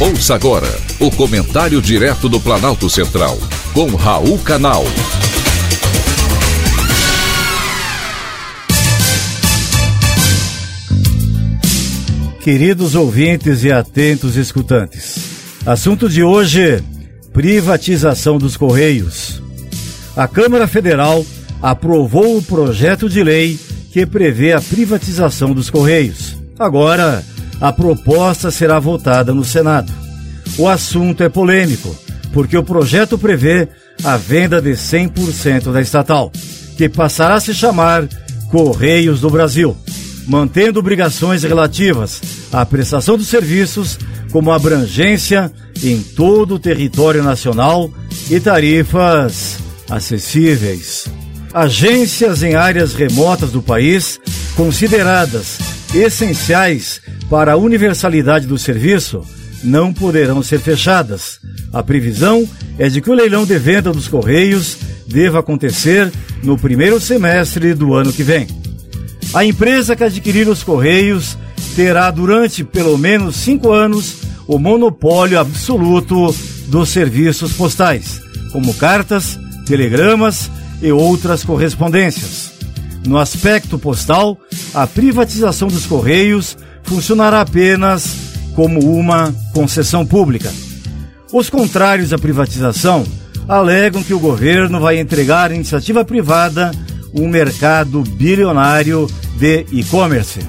Ouça agora o comentário direto do Planalto Central, com Raul Canal. Queridos ouvintes e atentos escutantes, assunto de hoje: privatização dos Correios. A Câmara Federal aprovou o projeto de lei que prevê a privatização dos Correios. Agora, a proposta será votada no Senado. O assunto é polêmico, porque o projeto prevê a venda de 100% da estatal, que passará a se chamar Correios do Brasil, mantendo obrigações relativas à prestação dos serviços, como abrangência em todo o território nacional e tarifas acessíveis. Agências em áreas remotas do país, consideradas essenciais para a universalidade do serviço não poderão ser fechadas. A previsão é de que o leilão de venda dos Correios deva acontecer no primeiro semestre do ano que vem. A empresa que adquirir os Correios terá durante pelo menos cinco anos o monopólio absoluto dos serviços postais, como cartas, telegramas e outras correspondências. No aspecto postal, a privatização dos Correios funcionará apenas como uma concessão pública. Os contrários à privatização alegam que o governo vai entregar à iniciativa privada um mercado bilionário de e-commerce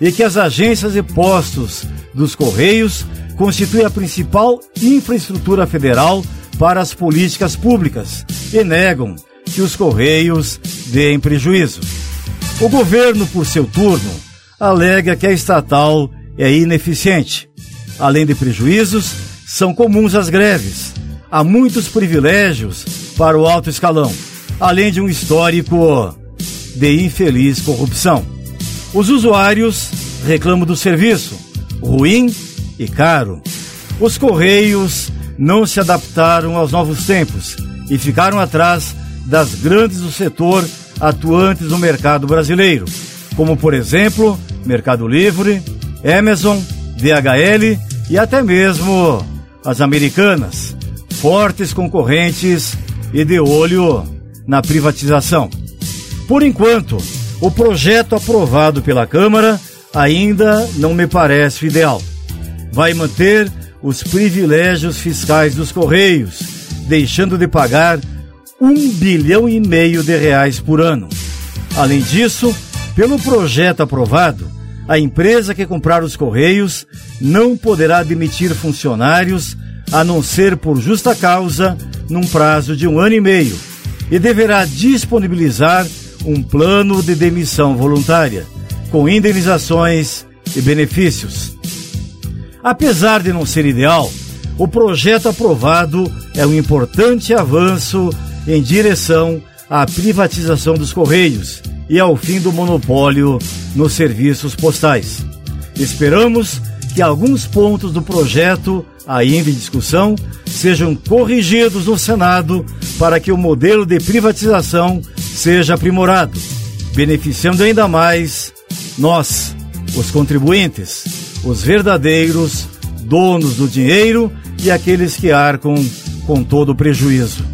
e que as agências e postos dos Correios constituem a principal infraestrutura federal para as políticas públicas e negam que os Correios deem prejuízo. O governo, por seu turno, alega que a estatal é ineficiente. Além de prejuízos, são comuns as greves. Há muitos privilégios para o alto escalão, além de um histórico de infeliz corrupção. Os usuários reclamam do serviço, ruim e caro. Os Correios não se adaptaram aos novos tempos e ficaram atrás das grandes do setor atuantes no mercado brasileiro, como por exemplo Mercado Livre, Amazon, DHL e até mesmo as americanas, fortes concorrentes e de olho na privatização. Por enquanto, o projeto aprovado pela Câmara ainda não me parece ideal. Vai manter os privilégios fiscais dos Correios, deixando de pagar um bilhão e meio de reais por ano. Além disso, pelo projeto aprovado, a empresa que comprar os Correios não poderá demitir funcionários a não ser por justa causa num prazo de um ano e meio e deverá disponibilizar um plano de demissão voluntária, com indenizações e benefícios. Apesar de não ser ideal, o projeto aprovado é um importante avanço em direção à privatização dos Correios e ao fim do monopólio nos serviços postais. Esperamos que alguns pontos do projeto, ainda em discussão, sejam corrigidos no Senado para que o modelo de privatização seja aprimorado, beneficiando ainda mais nós, os contribuintes, os verdadeiros donos do dinheiro e aqueles que arcam com todo o prejuízo.